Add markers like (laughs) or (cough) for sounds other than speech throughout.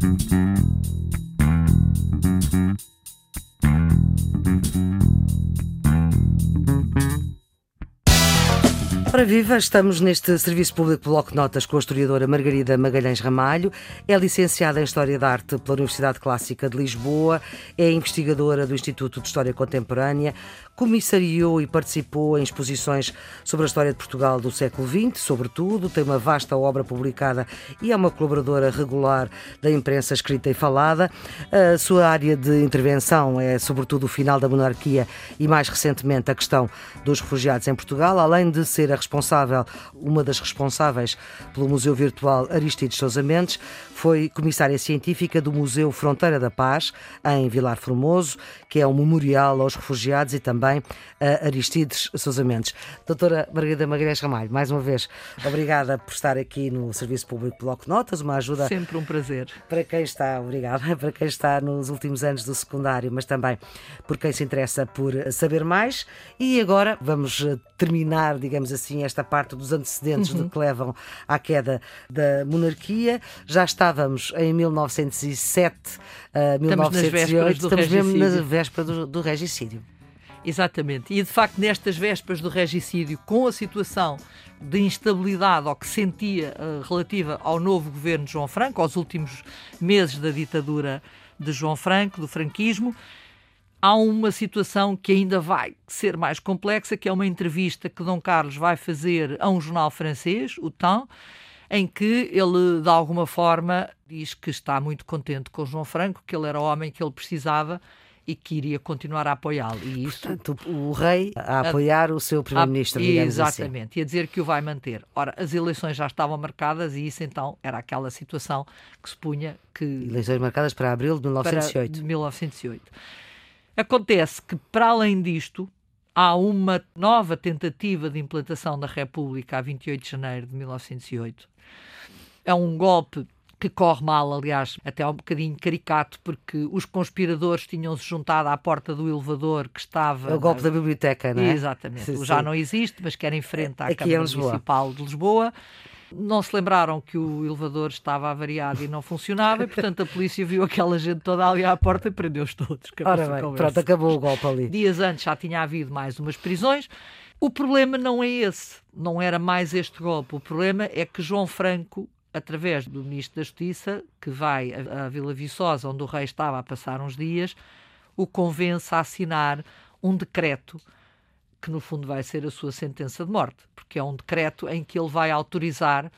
Mm-hmm. Ora viva, estamos neste Serviço Público Bloco de Notas com a historiadora Margarida Magalhães Ramalho. É licenciada em História da Arte pela Universidade Clássica de Lisboa, é investigadora do Instituto de História Contemporânea, comissariou e participou em exposições sobre a história de Portugal do século XX, sobretudo, tem uma vasta obra publicada e é uma colaboradora regular da imprensa escrita e falada. A sua área de intervenção é sobretudo o final da monarquia e mais recentemente a questão dos refugiados em Portugal, além de ser a responsável, uma das responsáveis pelo Museu Virtual Aristides Sousa Mendes, foi comissária científica do Museu Fronteira da Paz, em Vilar Formoso, que é um memorial aos refugiados e também a Aristides Sousa Mendes. Doutora Margarida Magalhães Ramalho, mais uma vez, obrigada por estar aqui no Serviço Público Bloco Notas, uma ajuda. Sempre um prazer. Para quem está, obrigada, (laughs) para quem está nos últimos anos do secundário, mas também por quem se interessa por saber mais. E agora vamos eh, terminar, digamos assim, esta parte dos antecedentes uhum. que levam à queda da monarquia. Já está estávamos em 1907, uh, 1908, estamos mesmo na véspera do, do regicídio. Exatamente. E de facto, nestas vésperas do regicídio, com a situação de instabilidade ou que sentia uh, relativa ao novo governo de João Franco, aos últimos meses da ditadura de João Franco, do franquismo, há uma situação que ainda vai ser mais complexa, que é uma entrevista que Dom Carlos vai fazer a um jornal francês, o Temps, em que ele, de alguma forma, diz que está muito contente com João Franco, que ele era o homem que ele precisava e que iria continuar a apoiá-lo. E isso, Portanto, o rei a apoiar a, o seu primeiro-ministro, digamos assim. Exatamente, assim. e a dizer que o vai manter. Ora, as eleições já estavam marcadas e isso então era aquela situação que se punha que... Eleições marcadas para abril de 1908. Para 1908. Acontece que, para além disto, há uma nova tentativa de implantação da República a 28 de janeiro de 1908 é um golpe que corre mal, aliás, até um bocadinho caricato, porque os conspiradores tinham-se juntado à porta do elevador que estava. É o golpe na... da biblioteca, não é? Exatamente. Sim, Já sim. não existe, mas que era em frente à Aqui Câmara Municipal de Lisboa. Não se lembraram que o elevador estava avariado e não funcionava, e portanto a polícia viu aquela gente toda ali à porta e prendeu-os todos. Ora bem, pronto, acabou o golpe ali. Dias antes já tinha havido mais umas prisões. O problema não é esse, não era mais este golpe. O problema é que João Franco através do Ministro da Justiça, que vai à Vila Viçosa, onde o rei estava a passar uns dias, o convence a assinar um decreto que, no fundo, vai ser a sua sentença de morte, porque é um decreto em que ele vai autorizar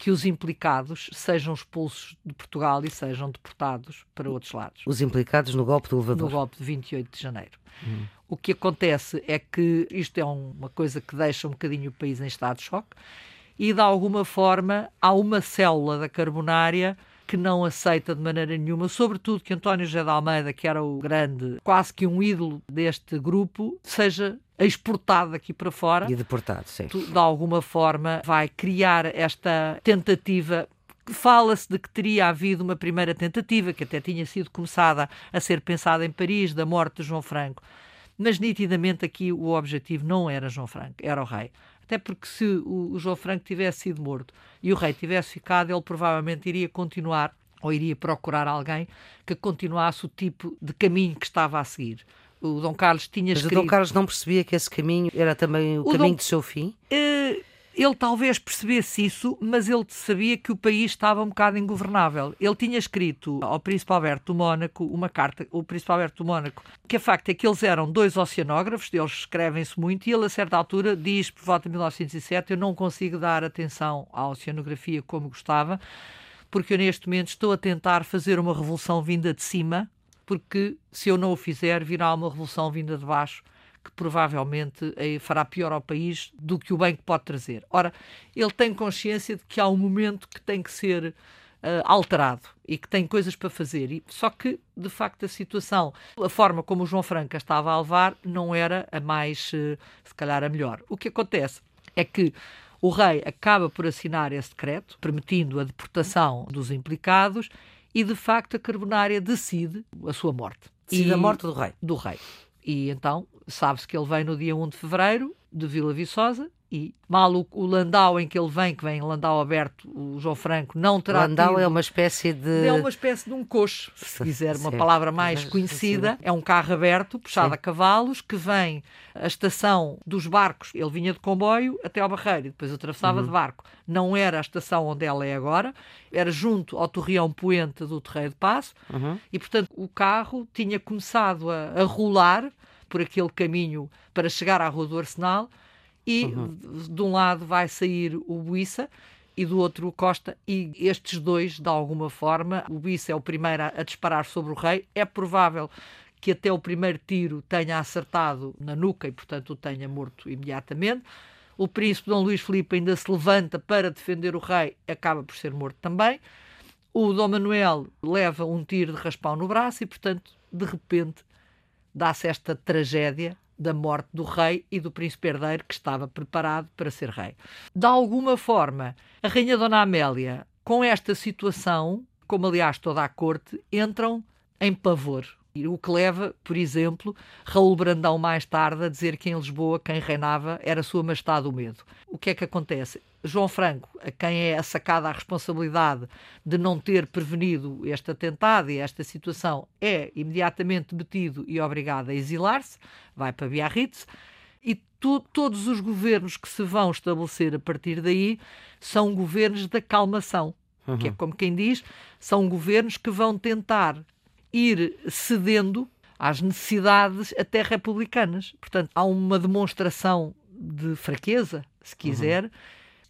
que os implicados sejam expulsos de Portugal e sejam deportados para outros lados. Os implicados no golpe do elevador? No golpe de 28 de janeiro. Hum. O que acontece é que isto é uma coisa que deixa um bocadinho o país em estado de choque e de alguma forma há uma célula da carbonária que não aceita de maneira nenhuma, sobretudo que António José de Almeida, que era o grande, quase que um ídolo deste grupo, seja exportado aqui para fora. E deportado, sim. De alguma forma vai criar esta tentativa Fala-se de que teria havido uma primeira tentativa, que até tinha sido começada a ser pensada em Paris, da morte de João Franco. Mas nitidamente aqui o objetivo não era João Franco, era o rei. Até porque se o, João Franco tivesse sido morto e o rei tivesse ficado, ele provavelmente iria continuar ou iria procurar alguém que continuasse o tipo de caminho que estava a seguir. O Dom Carlos tinha Mas escrito... o Dom Carlos não percebia que esse caminho era também o, o caminho Dom... do seu fim? Uh, ele talvez percebesse isso, mas ele sabia que o país estava um bocado ingovernável. Ele tinha escrito ao Príncipe Alberto do Mónaco uma carta, o Príncipe Alberto do Mónaco, que a facto é que eles eram dois oceanógrafos, eles escrevem-se muito, e ele a certa altura diz, por volta de 1907, eu não consigo dar atenção à oceanografia como gostava, porque eu neste momento estou a tentar fazer uma revolução vinda de cima, porque se eu não o fizer, virá uma revolução vinda de baixo que provavelmente eh, fará pior ao país do que o bem que pode trazer. Ora, ele tem consciência de que há um momento que tem que ser Uh, alterado e que tem coisas para fazer. E, só que, de facto, a situação, a forma como o João Franca estava a levar, não era a mais, uh, se calhar, a melhor. O que acontece é que o rei acaba por assinar esse decreto, permitindo a deportação dos implicados, e, de facto, a Carbonária decide a sua morte. Decide e, a morte do rei. Do rei. E então sabe-se que ele vem no dia 1 de fevereiro de Vila Viçosa e mal o, o, Landau em que ele vem, que vem Landau aberto, o João Franco, não terá Landau tido, é uma espécie de... É uma espécie de um coche, se (laughs) quiser uma palavra mais conhecida. É um carro aberto, puxado Sim. a cavalos, que vem a estação dos barcos. Ele vinha de comboio até ao Barreiro e depois atravessava uhum. de barco. Não era a estação onde ela é agora, era junto ao Torreão Poente do Terreiro de Passo uhum. e, portanto, o carro tinha começado a, a rolar por aquele caminho para chegar à Rua do Arsenal e uhum. de um lado vai sair o Buissa e do outro o Costa, e estes dois, de alguma forma, o Buissa é o primeiro a, a disparar sobre o rei. É provável que até o primeiro tiro tenha acertado na nuca e, portanto, o tenha morto imediatamente. O príncipe Dom Luís Filipe ainda se levanta para defender o rei, acaba por ser morto também. O Dom Manuel leva um tiro de raspão no braço e, portanto, de repente, dá-se esta tragédia da morte do rei e do príncipe herdeiro que estava preparado para ser rei. De alguma forma, a rainha Dona Amélia, com esta situação, como aliás toda a corte, entram em pavor. O que leva, por exemplo, Raul Brandão mais tarde a dizer que em Lisboa quem reinava era Sua Majestade o Medo. O que é que acontece? João Franco, a quem é sacada a responsabilidade de não ter prevenido este atentado e esta situação, é imediatamente detido e obrigado a exilar-se, vai para Biarritz, e to todos os governos que se vão estabelecer a partir daí são governos de acalmação, uhum. que é uhum. como quem diz, são governos que vão tentar ir cedendo às necessidades até republicanas. Portanto, há uma demonstração de fraqueza, se quiser. Uhum.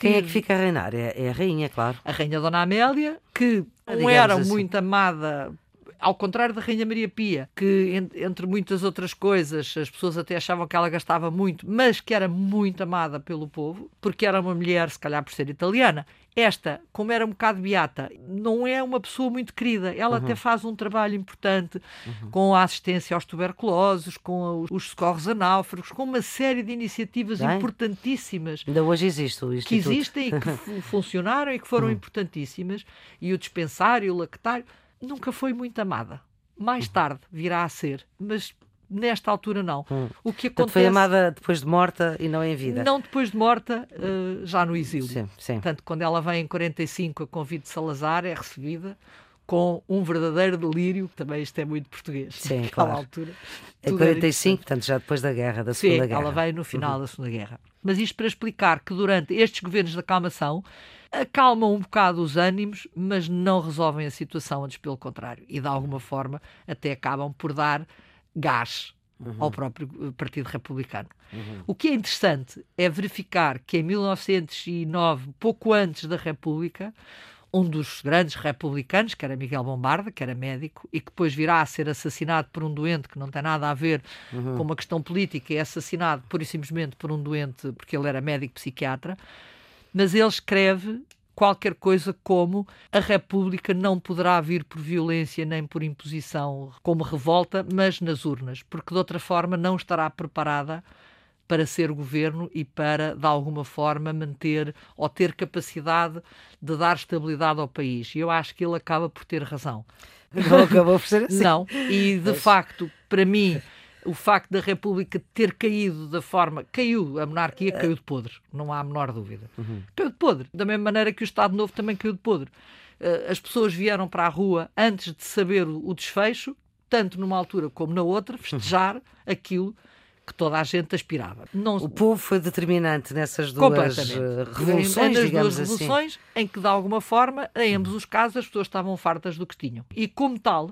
Quem é que fica a reinar? É, é, a rainha, claro. A rainha Dona Amélia, que ah, não era assim. muito amada ao contrário da Rainha Maria Pia, que entre muitas outras coisas as pessoas até achavam que ela gastava muito, mas que era muito amada pelo povo, porque era uma mulher, se calhar por ser italiana, esta, como era um bocado beata, não é uma pessoa muito querida. Ela uhum. até faz um trabalho importante uhum. com a assistência aos tuberculosos, com os socorros a náufragos, com uma série de iniciativas Bem, importantíssimas. Ainda hoje existe o Que existem e que funcionaram e que foram uhum. importantíssimas. E o dispensário, o lactário, nunca foi muito amada. Mais uhum. tarde virá a ser, mas nesta altura não. Hum. O que acontece... Portanto, foi amada depois de morta e não em vida? Não depois de morta, uh, já no exílio. Sim, sim. Portanto, quando ela vem em 45 a convite de Salazar, é recebida com um verdadeiro delírio, também isto é muito português.Sim, claro. altura. Em 45, portanto, já depois da guerra, da Segunda Sim, Guerra. ela veio no final uhum. da Segunda Guerra. Mas isto para explicar que durante estes governos de acalmação acalmam um bocado os ânimos, mas não resolvem a situação, antes pelo contrário. E de alguma forma até acabam por dar gás uhum. ao próprio eh, Partido Republicano. Uhum. O que é interessante é verificar que em 1909, pouco antes da República, um dos grandes republicanos, que era Miguel Bombarda, que era médico, e que depois virá a ser assassinado por um doente que não tem nada a ver uhum. com uma questão política, é assassinado pura e simplesmente por um doente porque ele era médico psiquiatra, mas ele escreve qualquer coisa como a República não poderá vir por violência nem por imposição como revolta, mas nas urnas, porque de outra forma não estará preparada para ser governo e para, de alguma forma, manter ou ter capacidade de dar estabilidade ao país. E eu acho que ele acaba por ter razão. Não acabou por ser assim. Não, e de facto, para mim o facto da República ter caído da forma. Caiu, a monarquia caiu de podre, não há a menor dúvida. Uhum. Caiu de podre, da mesma maneira que o Estado Novo também caiu de podre. Eh, as pessoas vieram para a rua antes de saber o desfecho, tanto numa altura como na outra, festejar uhum. aquilo que toda a gente aspirava. Não... O povo foi determinante nessas duas eh, revoluções, nas digamos duas assim. revoluções, em que de alguma forma, em ambos os casos, as pessoas estavam fartas do que tinham. E como tal,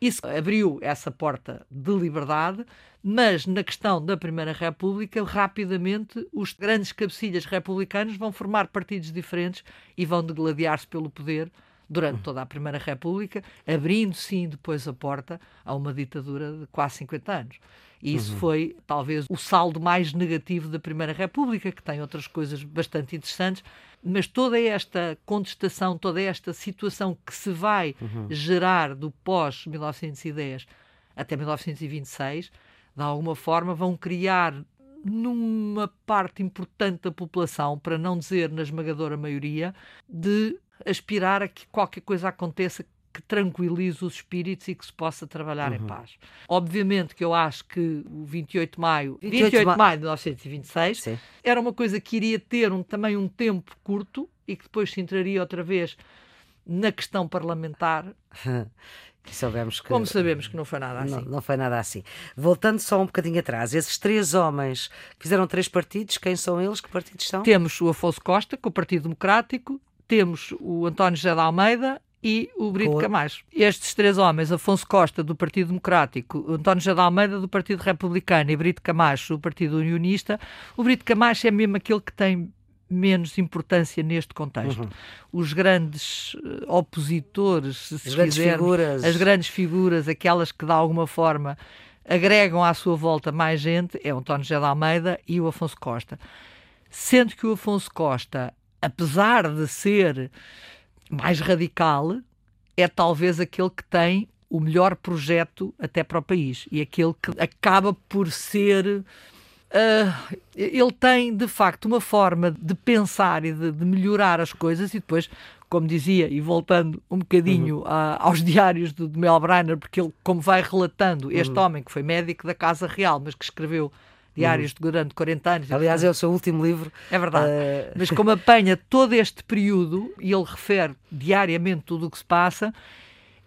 isso abriu essa porta de liberdade, mas na questão da Primeira República, rapidamente os grandes cabecilhas republicanos vão formar partidos diferentes e vão degladiar-se pelo poder durante toda a Primeira República, abrindo sim depois a porta a uma ditadura de quase 50 anos. E isso uhum. foi talvez o saldo mais negativo da Primeira República, que tem outras coisas bastante interessantes, mas toda esta contestação, toda esta situação que se vai uhum. gerar do pós-1910 até 1926, de alguma forma vão criar numa parte importante da população, para não dizer na esmagadora maioria, de aspirar a que qualquer coisa aconteça que tranquilize os espíritos e que se possa trabalhar uhum. em paz. Obviamente que eu acho que o 28 de maio, 28, 28 de maio de 1926, Sim. era uma coisa que iria ter um, também um tempo curto e que depois se entraria outra vez na questão parlamentar. (laughs) Sabemos que, Como sabemos que não foi nada assim. Não, não, foi nada assim. Voltando só um bocadinho atrás, esses três homens fizeram três partidos, quem são eles? Que partidos são? Temos o Afonso Costa, com o Partido Democrático, temos o António José de Almeida e o Brito com... Camacho. Estes três homens, Afonso Costa, do Partido Democrático, António José de Almeida, do Partido Republicano e Brito Camacho, do Partido Unionista, o Brito Camacho é mesmo aquele que tem menos importância neste contexto. Uhum. Os grandes eh, opositores, se as grandes figuras. as grandes figuras, aquelas que de alguma forma agregam à sua volta mais gente, é o António José de Almeida e o Afonso Costa. Sendo que o Afonso Costa, apesar de ser mais radical, é talvez aquele que tem o melhor projeto até para o país e aquele que acaba por ser Uh, ele tem de facto uma forma de pensar e de, de, melhorar as coisas e depois, como dizia, e voltando um bocadinho uhum. a, aos diários do, de Mel Brainer, porque ele, como vai relatando, este uhum. homem que foi médico da Casa Real, mas que escreveu diários uhum. durante 40 anos. Aliás, é o seu último livro. É verdade. Uh... Mas como apanha todo este período e ele refere diariamente tudo o que se passa,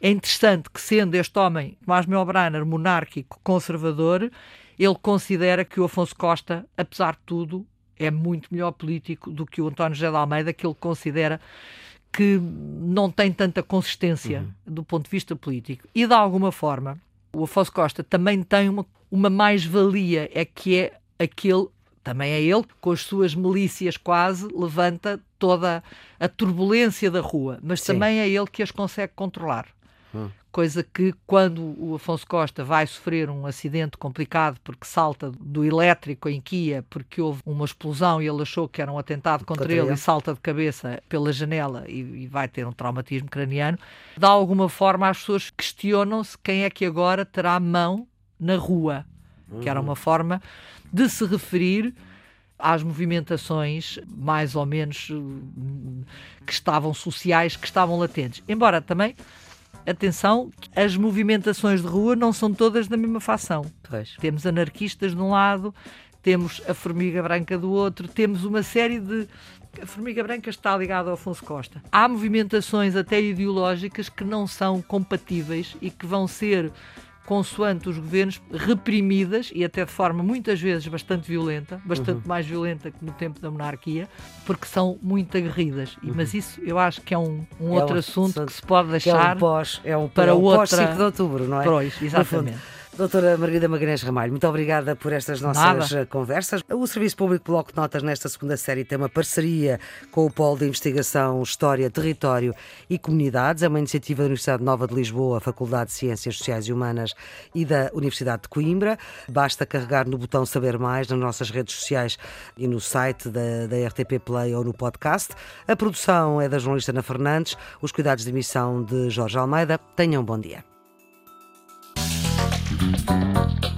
é interessante que, sendo este homem, Tomás Melbraner, monárquico, conservador, ele considera que o Afonso Costa, apesar de tudo, é muito melhor político do que o António José de Almeida, que ele considera que não tem tanta consistência uhum. do ponto de vista político. E de alguma forma, o Afonso Costa também tem uma, uma mais-valia, é que é aquele, também é ele, com as suas milícias quase, levanta toda a turbulência da rua, mas Sim. também é ele que as consegue controlar. Hum coisa que quando o Afonso Costa vai sofrer um acidente complicado porque salta do elétrico em Kia porque houve uma explosão e ele achou que era um atentado contra, contra ele, ele, e salta de cabeça pela janela e, e, vai ter um traumatismo craniano, de alguma forma as pessoas questionam-se quem é que agora terá mão na rua, uhum. que era uma forma de se referir às movimentações mais ou menos hum, que estavam sociais, que estavam latentes. Embora também atenção, as movimentações de rua não são todas da mesma facção. Pois. Temos anarquistas de um lado, temos a Formiga Branca do outro, temos uma série de. A Formiga Branca está ligada ao Afonso Costa. Há movimentações até ideológicas que não são compatíveis e que vão ser consoante os governos, reprimidas e até de forma muitas vezes bastante violenta, bastante uhum. mais violenta que no tempo da monarquia, porque são muito aguerridas. Uhum. Mas isso eu acho que é um, um é outro assunto que se pode deixar é um pós, é um, para é um outra... pós 5 de outubro, não é? Pois, exatamente. Doutora Margarida Magalhães Ramalho, muito obrigada por estas nossas Nada. Conversas. O Serviço Público Bloco de Notas, nesta segunda série, tem uma parceria com o Polo de Investigação História, Território e Comunidades. É uma iniciativa da Universidade Nova de Lisboa, Faculdade de Ciências Sociais e Humanas e da Universidade de Coimbra. Basta carregar no botão Saber Mais nas nossas redes sociais e no site da, da RTP Play ou no podcast. A produção é da jornalista Ana Fernandes, os cuidados de emissão de Jorge Almeida. Tenham um bom dia. Música